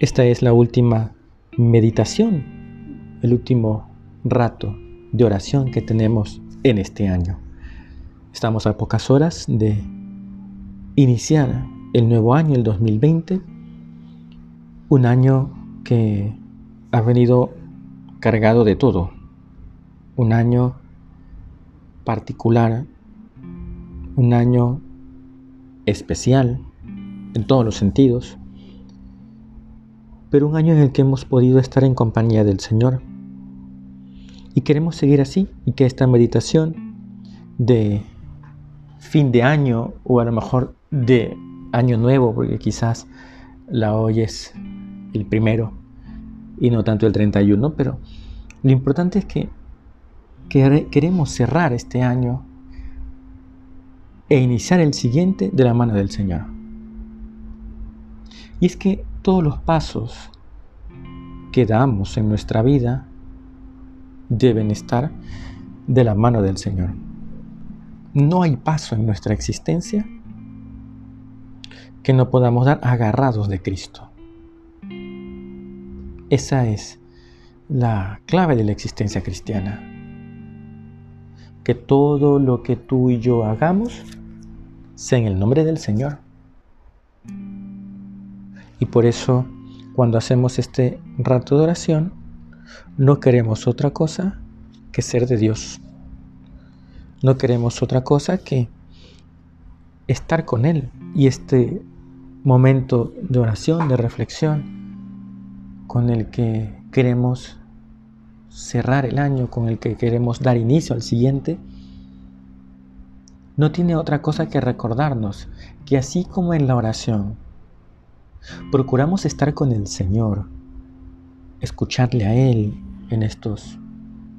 Esta es la última meditación, el último rato de oración que tenemos en este año. Estamos a pocas horas de iniciar el nuevo año, el 2020, un año que ha venido cargado de todo, un año particular, un año especial en todos los sentidos, pero un año en el que hemos podido estar en compañía del Señor. Y queremos seguir así y que esta meditación de fin de año o a lo mejor de año nuevo, porque quizás la oyes el primero y no tanto el 31, pero lo importante es que, que queremos cerrar este año e iniciar el siguiente de la mano del Señor. Y es que todos los pasos que damos en nuestra vida deben estar de la mano del Señor. No hay paso en nuestra existencia que no podamos dar agarrados de Cristo. Esa es la clave de la existencia cristiana. Que todo lo que tú y yo hagamos sea en el nombre del Señor. Y por eso, cuando hacemos este rato de oración, no queremos otra cosa que ser de Dios. No queremos otra cosa que estar con Él. Y este momento de oración, de reflexión, con el que queremos cerrar el año, con el que queremos dar inicio al siguiente, no tiene otra cosa que recordarnos que así como en la oración, procuramos estar con el Señor, escucharle a Él en estos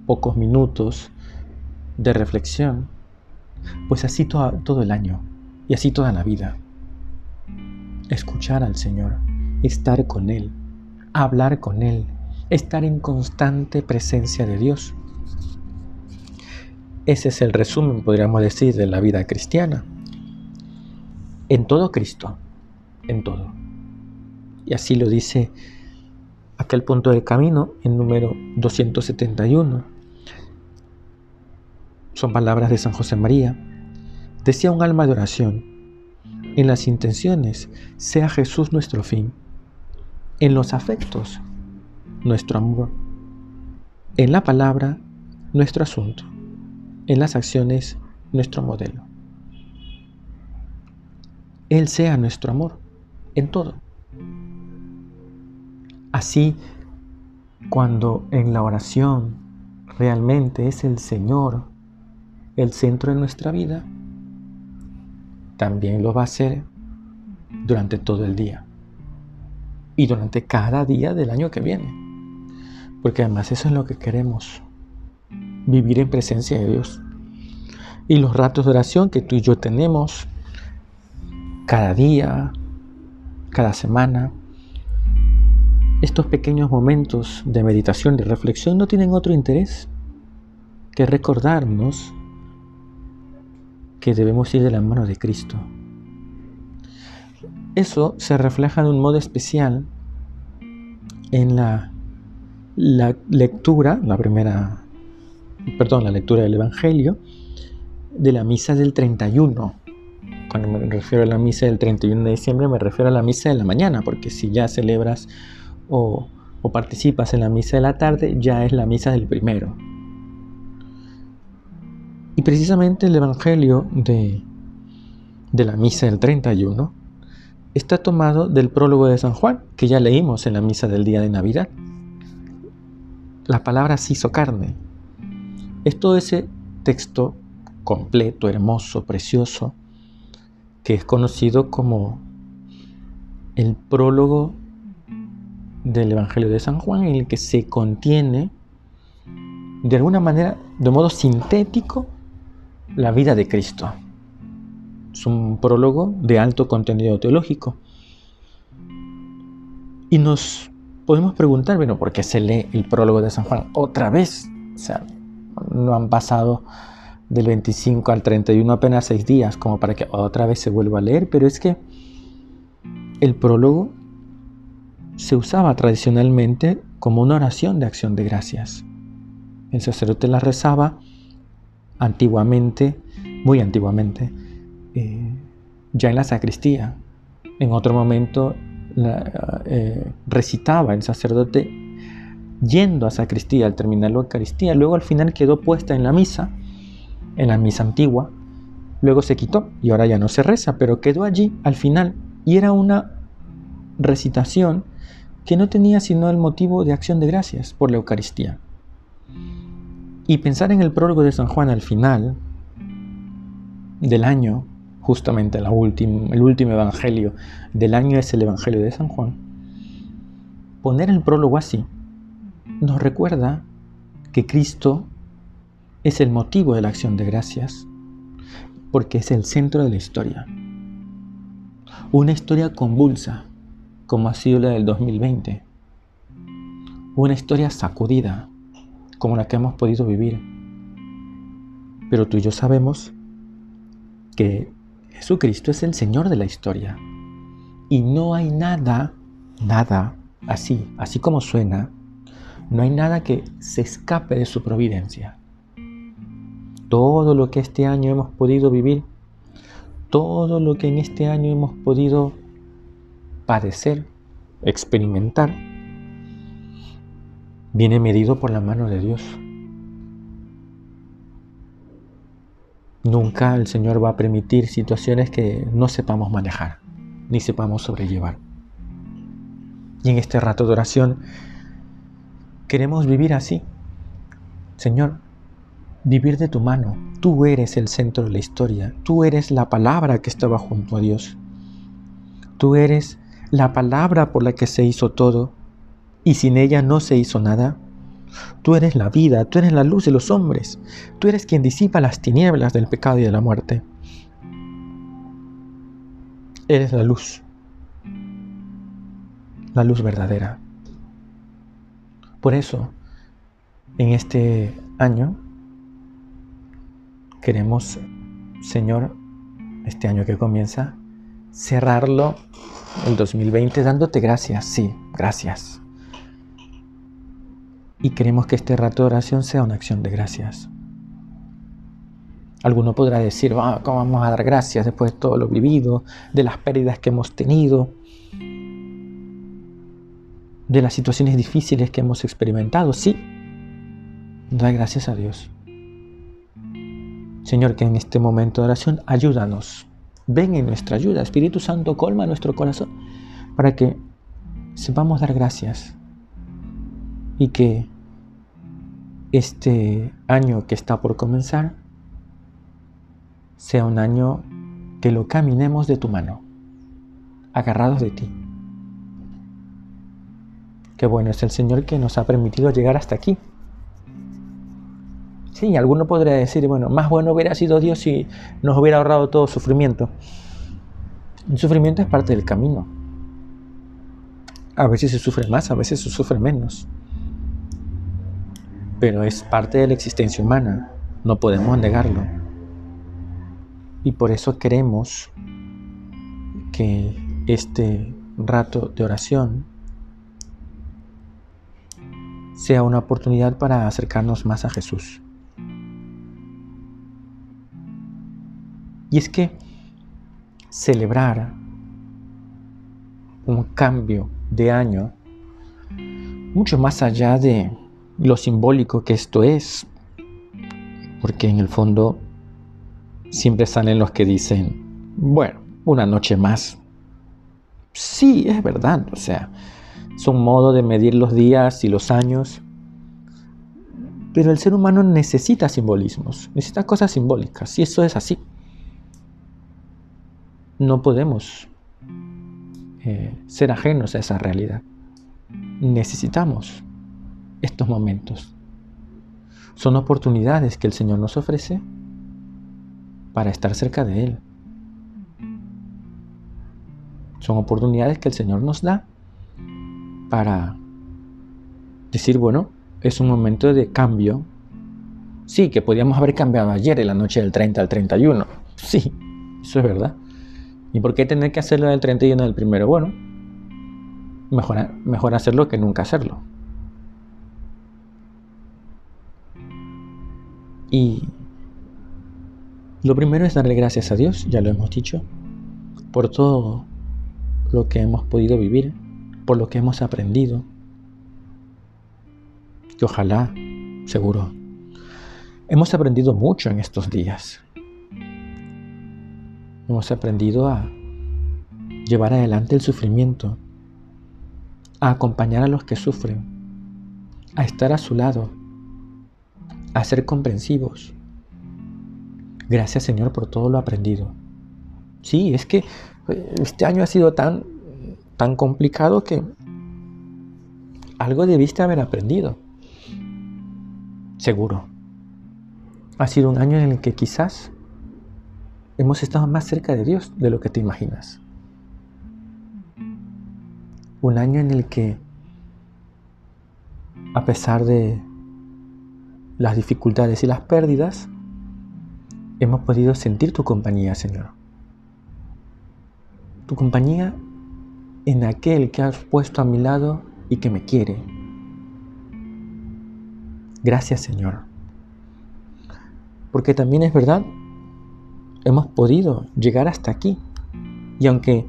pocos minutos de reflexión, pues así todo, el año y así toda la vida. Escuchar al Señor, estar con Él, hablar con Él, estar en constante presencia de Dios. Ese es el resumen, podríamos decir, de la vida cristiana. En todo Cristo, en todo. Y así lo dice aquel punto del camino en número 271. Son palabras de San José María. Decía un alma de oración, en las intenciones sea Jesús nuestro fin, en los afectos nuestro amor, en la palabra nuestro asunto, en las acciones nuestro modelo. Él sea nuestro amor en todo. Así, cuando en la oración realmente es el Señor el centro de nuestra vida, también lo va a ser durante todo el día y durante cada día del año que viene. Porque además eso es lo que queremos, vivir en presencia de Dios. Y los ratos de oración que tú y yo tenemos cada día, cada semana, estos pequeños momentos de meditación y reflexión no tienen otro interés que recordarnos que debemos ir de la mano de Cristo. Eso se refleja de un modo especial en la, la lectura, la primera, perdón, la lectura del Evangelio de la misa del 31. Cuando me refiero a la misa del 31 de diciembre, me refiero a la misa de la mañana, porque si ya celebras o, participas en la misa de la tarde, ya es la misa del primero. Y precisamente el Evangelio de, de la misa del 31 está tomado del prólogo de San Juan, que ya leímos en la misa del día de Navidad. La palabra se hizo carne. Es todo ese texto completo, hermoso, precioso, que es conocido como el prólogo del Evangelio de San Juan en el que se contiene de alguna manera, de modo sintético, la vida de Cristo. Es un prólogo de alto contenido teológico. Y nos podemos preguntar, bueno, ¿por qué se lee el prólogo de San Juan otra vez? O sea, no han pasado del 25 al 31 apenas seis días como para que otra vez se vuelva a leer, pero es que el prólogo se usaba tradicionalmente como una oración de acción de gracias. El sacerdote la rezaba antiguamente, muy antiguamente, eh, ya en la sacristía. En otro momento eh, recitaba el sacerdote yendo a sacristía al terminar la Eucaristía. Luego al final quedó puesta en la misa, en la misa antigua. Luego se quitó y ahora ya no se reza, pero quedó allí al final. Y era una recitación que no tenía sino el motivo de acción de gracias por la Eucaristía. Y pensar en el prólogo de San Juan al final del año, justamente el último evangelio del año es el evangelio de San Juan, poner el prólogo así nos recuerda que Cristo es el motivo de la acción de gracias, porque es el centro de la historia. Una historia convulsa, como ha sido la del 2020. Una historia sacudida, como la que hemos podido vivir. Pero tú y yo sabemos que Jesucristo es el Señor de la historia. Y no hay nada, nada así, así como suena, no hay nada que se escape de su providencia. Todo lo que este año hemos podido vivir, todo lo que en este año hemos podido padecer, experimentar, viene medido por la mano de Dios. Nunca el Señor va a permitir situaciones que no sepamos manejar, ni sepamos sobrellevar. Y en este rato de oración queremos vivir así. Señor, vivir de tu mano. Tú eres el centro de la historia. Tú eres la palabra que estaba junto a Dios. Tú eres la palabra por la que se hizo todo y sin ella no se hizo nada. Tú eres la vida, tú eres la luz de los hombres, tú eres quien disipa las tinieblas del pecado y de la muerte. Eres la luz, la luz verdadera. Por eso, en este año, queremos, Señor, este año que comienza, cerrarlo el 2020 dándote gracias, sí, gracias. Y queremos que este rato de oración sea una acción de gracias. Alguno podrá decir, ah, ¿cómo vamos a dar gracias después de todo lo vivido, de las pérdidas que hemos tenido, de las situaciones difíciles que hemos experimentado? Sí, da gracias a Dios. Señor, que en este momento de oración ayúdanos. Ven en nuestra ayuda. Espíritu Santo, colma nuestro corazón para que sepamos dar gracias y que este año que está por comenzar sea un año que lo caminemos de tu mano, agarrados de ti. Qué bueno es el Señor que nos ha permitido llegar hasta aquí. Sí, alguno podría decir, bueno, más bueno hubiera sido Dios si nos hubiera ahorrado todo sufrimiento. El sufrimiento es parte del camino. A veces se sufre más, a veces se sufre menos pero es parte de la existencia humana, no podemos negarlo. Y por eso queremos que este rato de oración sea una oportunidad para acercarnos más a Jesús. Y es que celebrar un cambio de año, mucho más allá de lo simbólico que esto es, porque en el fondo siempre salen los que dicen, bueno, una noche más. Sí, es verdad, o sea, es un modo de medir los días y los años, pero el ser humano necesita simbolismos, necesita cosas simbólicas, y eso es así. No podemos eh, ser ajenos a esa realidad. Necesitamos estos momentos. Son oportunidades que el Señor nos ofrece para estar cerca de Él. Son oportunidades que el Señor nos da para decir, bueno, es un momento de cambio. Sí, que podíamos haber cambiado ayer en la noche del 30 al 31. Sí, eso es verdad. ¿Y por qué tener que hacerlo del 31 al primero? Bueno, mejor, mejor hacerlo que nunca hacerlo. Y lo primero es darle gracias a Dios, ya lo hemos dicho, por todo lo que hemos podido vivir, por lo que hemos aprendido. Que ojalá, seguro, hemos aprendido mucho en estos días. Hemos aprendido a llevar adelante el sufrimiento, a acompañar a los que sufren, a estar a su lado, a ser comprensivos. Gracias Señor por todo lo aprendido. Sí, es que eh, este año ha sido tan, tan complicado que algo debiste haber aprendido. Seguro. Ha sido un año en el que quizás hemos estado más cerca de Dios de lo que te imaginas. Un año en el que, a pesar de las dificultades y las pérdidas, hemos podido sentir tu compañía, Señor. Tu compañía en aquel que has puesto a mi lado y que me quiere. Gracias, Señor. Porque también es verdad hemos podido llegar hasta aquí. Y aunque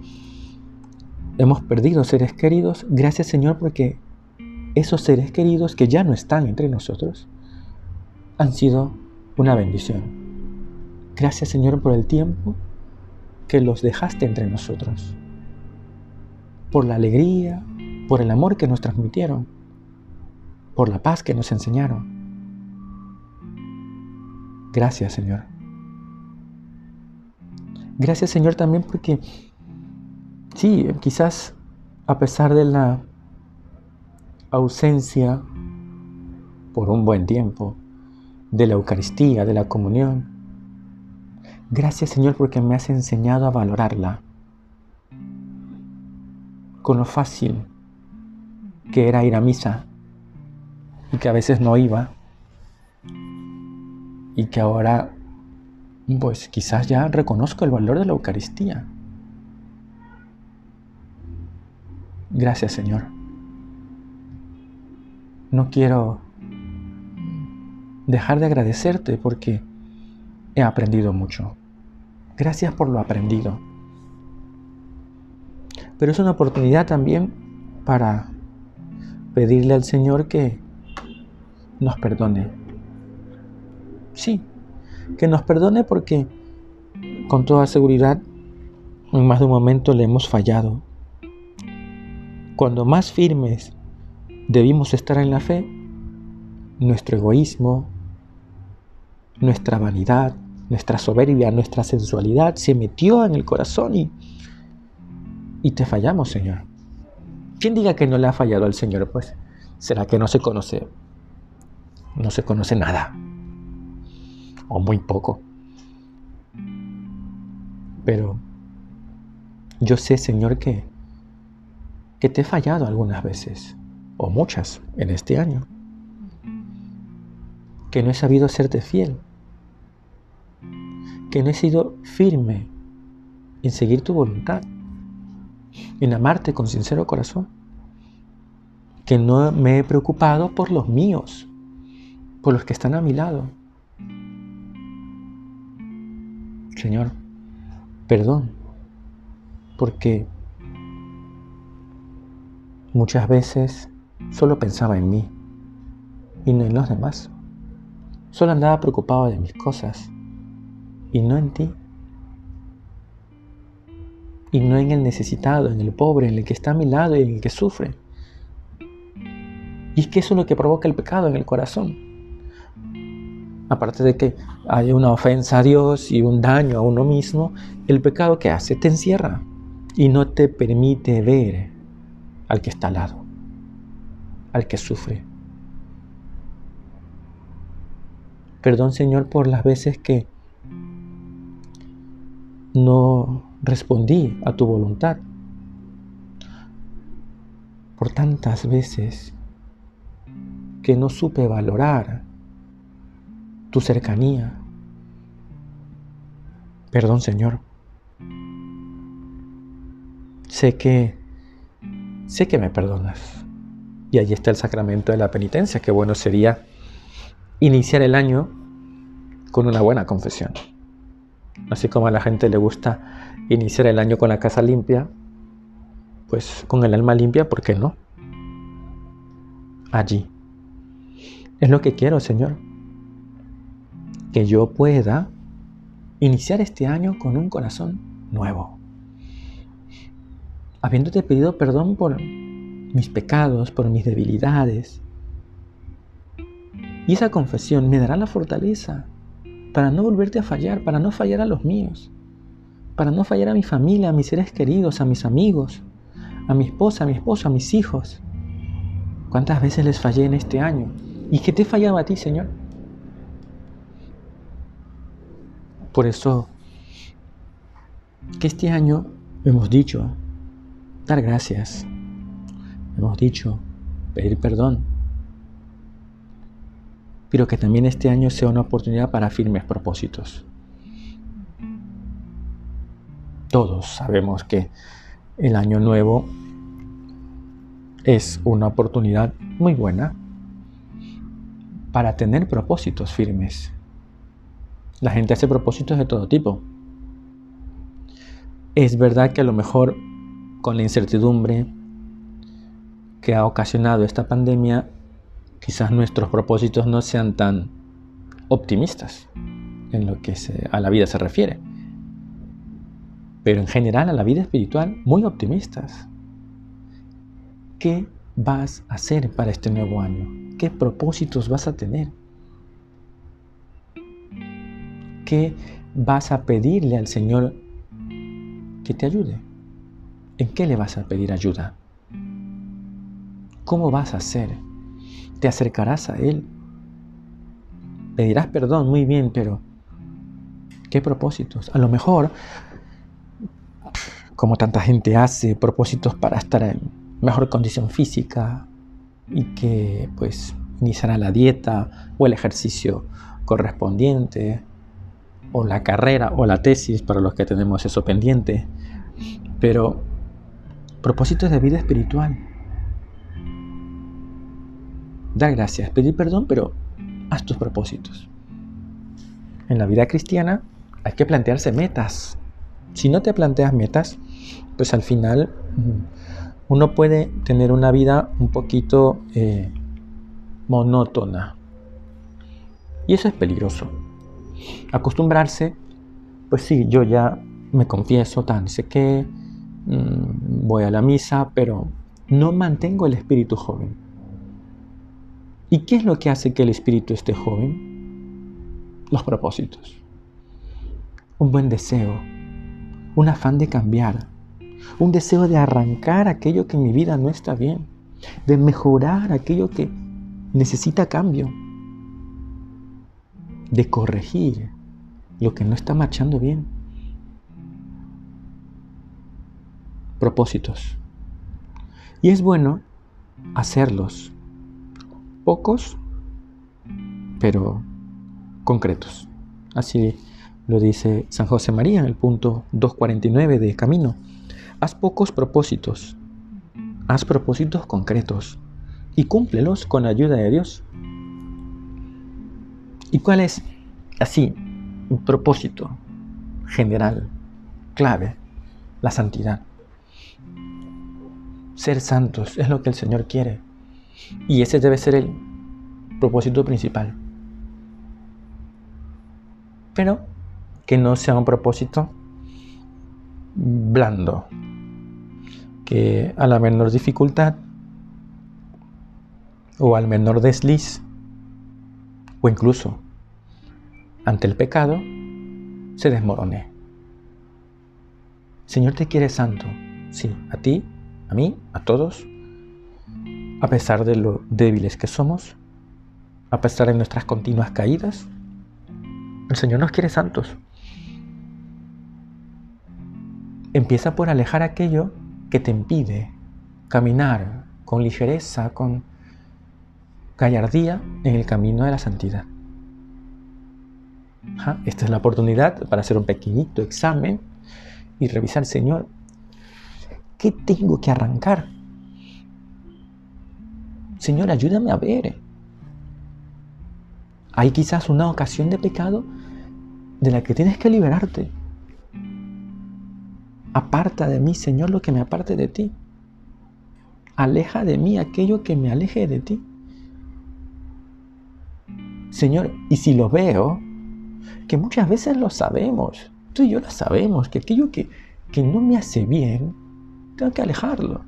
hemos perdido seres queridos, gracias Señor porque esos seres queridos que ya no están entre nosotros han sido una bendición. Gracias Señor por el tiempo que los dejaste entre nosotros, por la alegría, por el amor que nos transmitieron, por la paz que nos enseñaron. Gracias Señor. Gracias Señor también porque, sí, quizás a pesar de la ausencia por un buen tiempo de la Eucaristía, de la comunión, gracias Señor porque me has enseñado a valorarla con lo fácil que era ir a misa y que a veces no iba y que ahora pues quizás ya reconozco el valor de la Eucaristía. Gracias Señor. No quiero dejar de agradecerte porque he aprendido mucho. Gracias por lo aprendido. Pero es una oportunidad también para pedirle al Señor que nos perdone. Sí, que nos perdone porque con toda seguridad en más de un momento le hemos fallado. Cuando más firmes debimos estar en la fe, nuestro egoísmo, nuestra vanidad, nuestra soberbia, nuestra sensualidad se metió en el corazón y, y te fallamos, Señor. ¿Quién diga que no le ha fallado al Señor? Pues será que no se conoce, no se conoce nada o muy poco. Pero yo sé, Señor, que, que te he fallado algunas veces, o muchas, en este año. Que no he sabido serte fiel. Que no he sido firme en seguir tu voluntad. En amarte con sincero corazón. Que no me he preocupado por los míos, por los que están a mi lado Señor, perdón, porque muchas veces solo pensaba en mí y no en los demás. Solo andaba preocupado de mis cosas y no en ti. Y no en el necesitado, en el pobre, en el que está a mi lado y en el que sufre. Y es que eso es lo que provoca el pecado en el corazón aparte de que hay una ofensa a Dios y un daño a uno mismo, el pecado que hace te encierra y no te permite ver al que está al lado, al que sufre. Perdón Señor por las veces que no respondí a tu voluntad. Por tantas veces que no supe valorar tu cercanía. Perdón Señor. Sé que sé que me perdonas. Y allí está el sacramento de la penitencia, que bueno sería iniciar el año con una buena confesión. Así como a la gente le gusta iniciar el año con la casa limpia, pues con el alma limpia, ¿por qué no? Allí. Es lo que quiero, Señor. Que yo pueda iniciar este año con un corazón nuevo. Habiéndote pedido perdón por mis pecados, por mis debilidades, y esa confesión me dará la fortaleza para no volverte a fallar, para no fallar a los míos, para no fallar a mi familia, a mis seres queridos, a mis amigos, a mi esposa, a mi esposo, a mis hijos. ¿Cuántas veces les fallé en este año? ¿Y qué te fallaba a ti, Señor? Por eso, que este año hemos dicho dar gracias, hemos dicho pedir perdón, pero que también este año sea una oportunidad para firmes propósitos. Todos sabemos que el año nuevo es una oportunidad muy buena para tener propósitos firmes. La gente hace propósitos de todo tipo. Es verdad que a lo mejor con la incertidumbre que ha ocasionado esta pandemia quizás nuestros propósitos no sean tan optimistas en lo que a la vida se refiere. Pero en general a la vida espiritual muy optimistas. ¿Qué vas a hacer para este nuevo año? ¿Qué propósitos vas a tener? ¿Qué vas a pedirle al Señor que te ayude? ¿En qué le vas a pedir ayuda? ¿Cómo vas a hacer? te acercarás a Él. Pedirás perdón, muy bien, pero ¿qué propósitos? A lo mejor, como tanta gente hace, propósitos para estar en mejor condición física y que pues iniciará la dieta o el ejercicio correspondiente o la carrera o la tesis para los que tenemos eso pendiente. Pero propósitos de vida espiritual dar gracias, pedir perdón, pero haz tus propósitos. En la vida cristiana hay que plantearse metas. Si no te planteas metas, pues al final mm, uno puede tener una vida un poquito eh, monótona. Y eso es peligroso. Acostumbrarse, pues sí, yo ya me confieso, tan sé que mm, voy a la misa, pero no mantengo el espíritu joven. ¿Y qué es lo que hace que el espíritu esté joven? Los propósitos. Un buen deseo, un afán de cambiar, un deseo de arrancar aquello que en mi vida no está bien, de mejorar aquello que necesita cambio, de corregir lo que no está marchando bien. Propósitos. Y es bueno hacerlos pocos, pero concretos. Así lo dice San José María en el punto 249 de Camino. Haz pocos propósitos, haz propósitos concretos y cúmplelos con la ayuda de Dios. ¿Y cuál es, así, un propósito general, clave? La santidad. Ser santos es lo que el Señor quiere. Y ese debe ser el propósito principal. Pero que no sea un propósito blando, que a la menor dificultad o al menor desliz o incluso ante el pecado se desmorone. Señor te quiere santo, Sí, a ti, a mí, a todos, a pesar de lo débiles que somos, a pesar de nuestras continuas caídas, el Señor nos quiere santos. Empieza por alejar aquello que te impide caminar con ligereza, con gallardía en el camino de la santidad. esta es la oportunidad para hacer un pequeñito examen y revisar, Señor, ¿qué tengo que arrancar? Señor, ayúdame a ver. Hay quizás una ocasión de pecado de la que tienes que liberarte. Aparta de mí, Señor, lo que me aparte de ti. Aleja de mí aquello que me aleje de ti. Señor, y si lo veo, que muchas veces lo sabemos, tú y yo lo sabemos, que aquello que, que no me hace bien, tengo que alejarlo.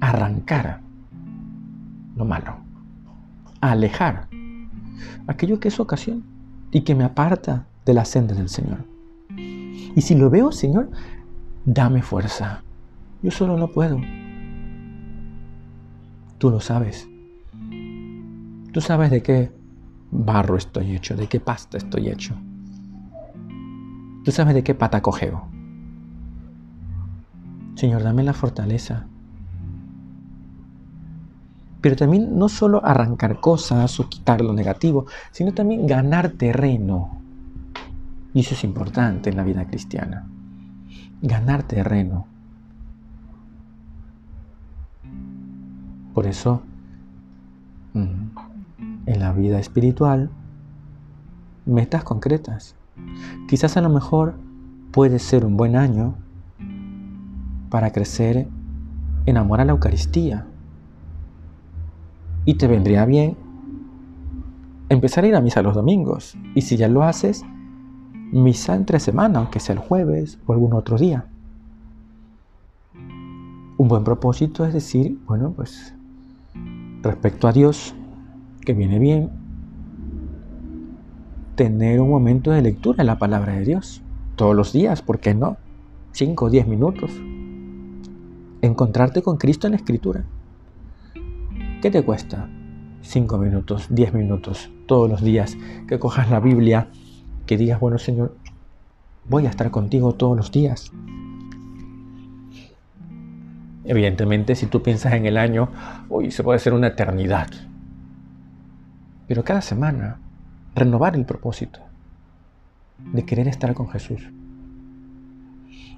Arrancar lo malo. Alejar aquello que es ocasión y que me aparta de la senda del Señor. Y si lo veo, Señor, dame fuerza. Yo solo no puedo. Tú lo sabes. Tú sabes de qué barro estoy hecho, de qué pasta estoy hecho. Tú sabes de qué pata cogeo. Señor, dame la fortaleza. Pero también no solo arrancar cosas o quitar lo negativo, sino también ganar terreno. Y eso es importante en la vida cristiana. Ganar terreno. Por eso, mm, en la vida espiritual, metas concretas. Quizás a lo mejor puede ser un buen año para crecer en amor a la Eucaristía. Y te vendría bien empezar a ir a misa los domingos. Y si ya lo haces, misa entre semana, aunque sea el jueves o algún otro día. Un buen propósito es decir, bueno, pues respecto a Dios, que viene bien, tener un momento de lectura en la palabra de Dios. Todos los días, ¿por qué no? 5 o 10 minutos. Encontrarte con Cristo en la Escritura. ¿Qué te cuesta? 5 minutos, 10 minutos, todos los días, que cojas la Biblia, que digas, bueno Señor, voy a estar contigo todos los días. Evidentemente, si tú piensas en el año, hoy se puede ser una eternidad. Pero cada semana, renovar el propósito de querer estar con Jesús.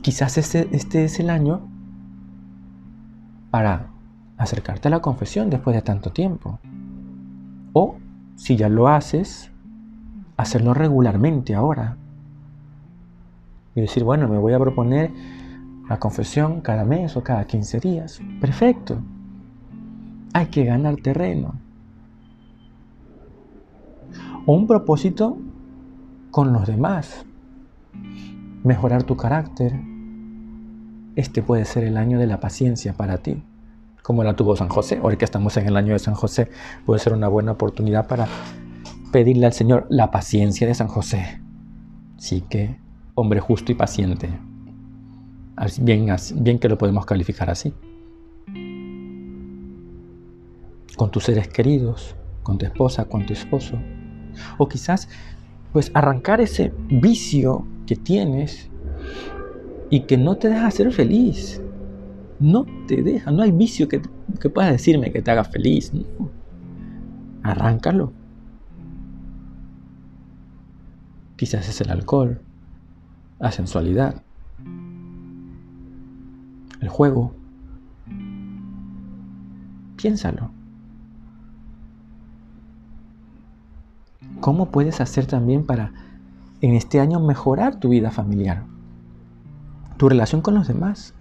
Quizás este, este es el año para acercarte a la confesión después de tanto tiempo. O, si ya lo haces, hacerlo regularmente ahora. Y decir, bueno, me voy a proponer la confesión cada mes o cada 15 días. Perfecto. Hay que ganar terreno. O un propósito con los demás. Mejorar tu carácter. Este puede ser el año de la paciencia para ti, como la tuvo San José. Hoy que estamos en el año de San José, puede ser una buena oportunidad para pedirle al Señor la paciencia de San José. Sí que, hombre justo y paciente. Bien, bien que lo podemos calificar así. Con tus seres queridos, con tu esposa, con tu esposo. O quizás, pues arrancar ese vicio que tienes y que no te deja ser feliz. No te deja, no hay vicio que, que puedas decirme que te haga feliz. Arráncalo. Quizás es el alcohol, la sensualidad, el juego. Piénsalo. ¿Cómo puedes hacer también para en este año mejorar tu vida familiar? Tu relación con los demás.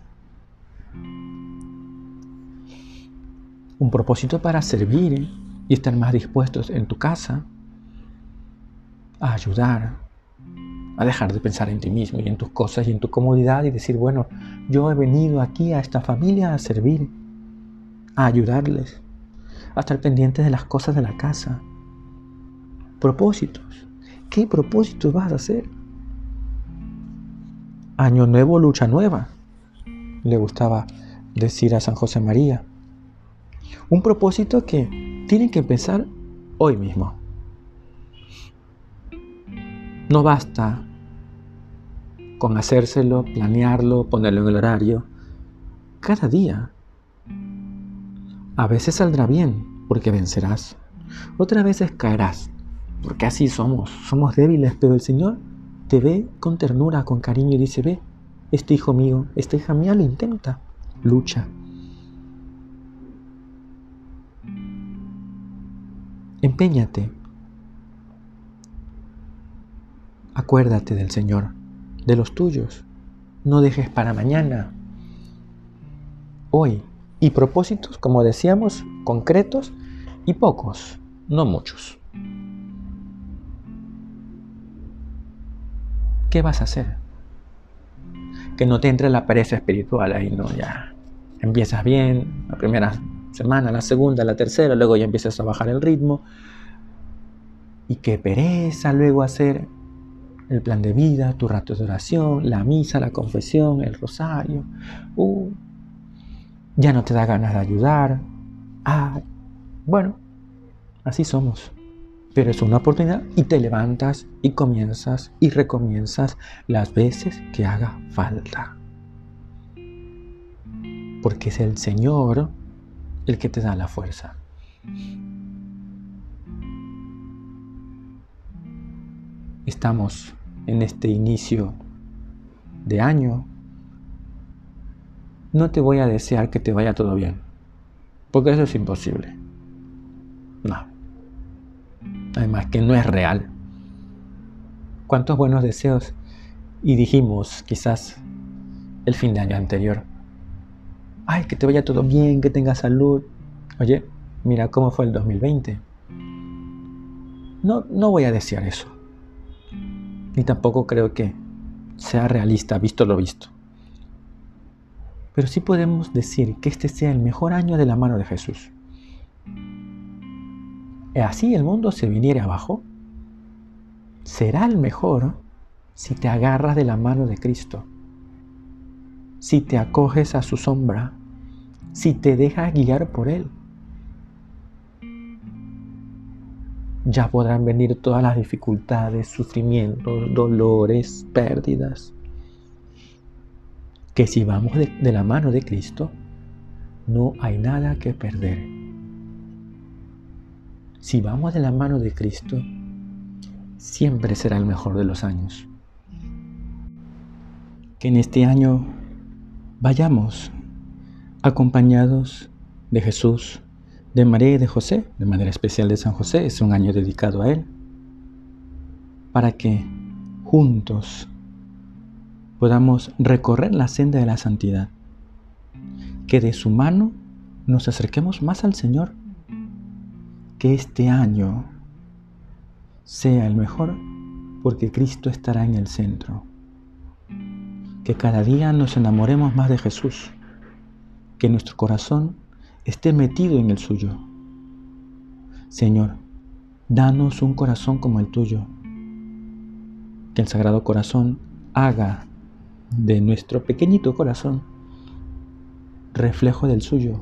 Un propósito para servir y estar más dispuestos en tu casa a ayudar, a dejar de pensar en ti mismo y en tus cosas y en tu comodidad y decir, bueno, yo he venido aquí a esta familia a servir, a ayudarles, a estar pendientes de las cosas de la casa. Propósitos. ¿Qué propósitos vas a hacer? Año nuevo, lucha nueva. le gustaba decir a San José María. Un propósito que tienen que empezar hoy mismo. No basta con hacérselo, planearlo, ponerlo en el horario. Cada día. A veces saldrá bien, porque vencerás. Otras veces caerás, porque así somos. Somos débiles, pero el Señor te ve con ternura, con cariño y dice, ve, este hijo mío, esta hija mía lo intenta, lucha. Empeñate. Acuérdate del Señor, de los tuyos. No dejes para mañana. Hoy. Y propósitos, como decíamos, concretos y pocos, no muchos. ¿Qué vas a hacer? Que no te entre la pereza espiritual ahí, no, ya. Empiezas bien, la primera semana, la segunda, la tercera, luego ya empiezas a bajar el ritmo. Y qué pereza luego hacer el plan de vida, tu rato de oración, la misa, la confesión, el rosario. Uh, ya no te da ganas de ayudar. Ah, bueno, así somos. Pero es una oportunidad y te levantas y comienzas y recomienzas las veces que haga falta. Porque es el Señor el que te da la fuerza. Estamos en este inicio de año. No te voy a desear que te vaya todo bien, porque eso es imposible. No. Además que no es real. ¿Cuántos buenos deseos? Y dijimos quizás el fin de año anterior ay, que te vaya todo bien, que tengas salud. Oye, mira cómo fue el 2020. No, no voy a desear eso. Ni tampoco creo que sea realista, visto lo visto. Pero sí podemos decir que este sea el mejor año de la mano de Jesús. Así el mundo se viniera abajo. Será el mejor si te agarras de la mano de Cristo, si te acoges a su sombra si te dejas guiar por Él. Ya podrán venir todas las dificultades, sufrimientos, dolores, pérdidas. Que si vamos de, de la mano de Cristo, no hay nada que perder. Si vamos de la mano de Cristo, siempre será el mejor de los años. Que en este año vayamos acompañados de Jesús, de María y de José, de manera especial de San José, es un año dedicado a Él, para que juntos podamos recorrer la senda de la santidad, que de su mano nos acerquemos más al Señor, que este año sea el mejor porque Cristo estará en el centro, que cada día nos enamoremos más de Jesús que nuestro corazón esté metido en el suyo. Señor, danos un corazón como el tuyo. Que el Sagrado Corazón haga de nuestro pequeñito corazón reflejo del suyo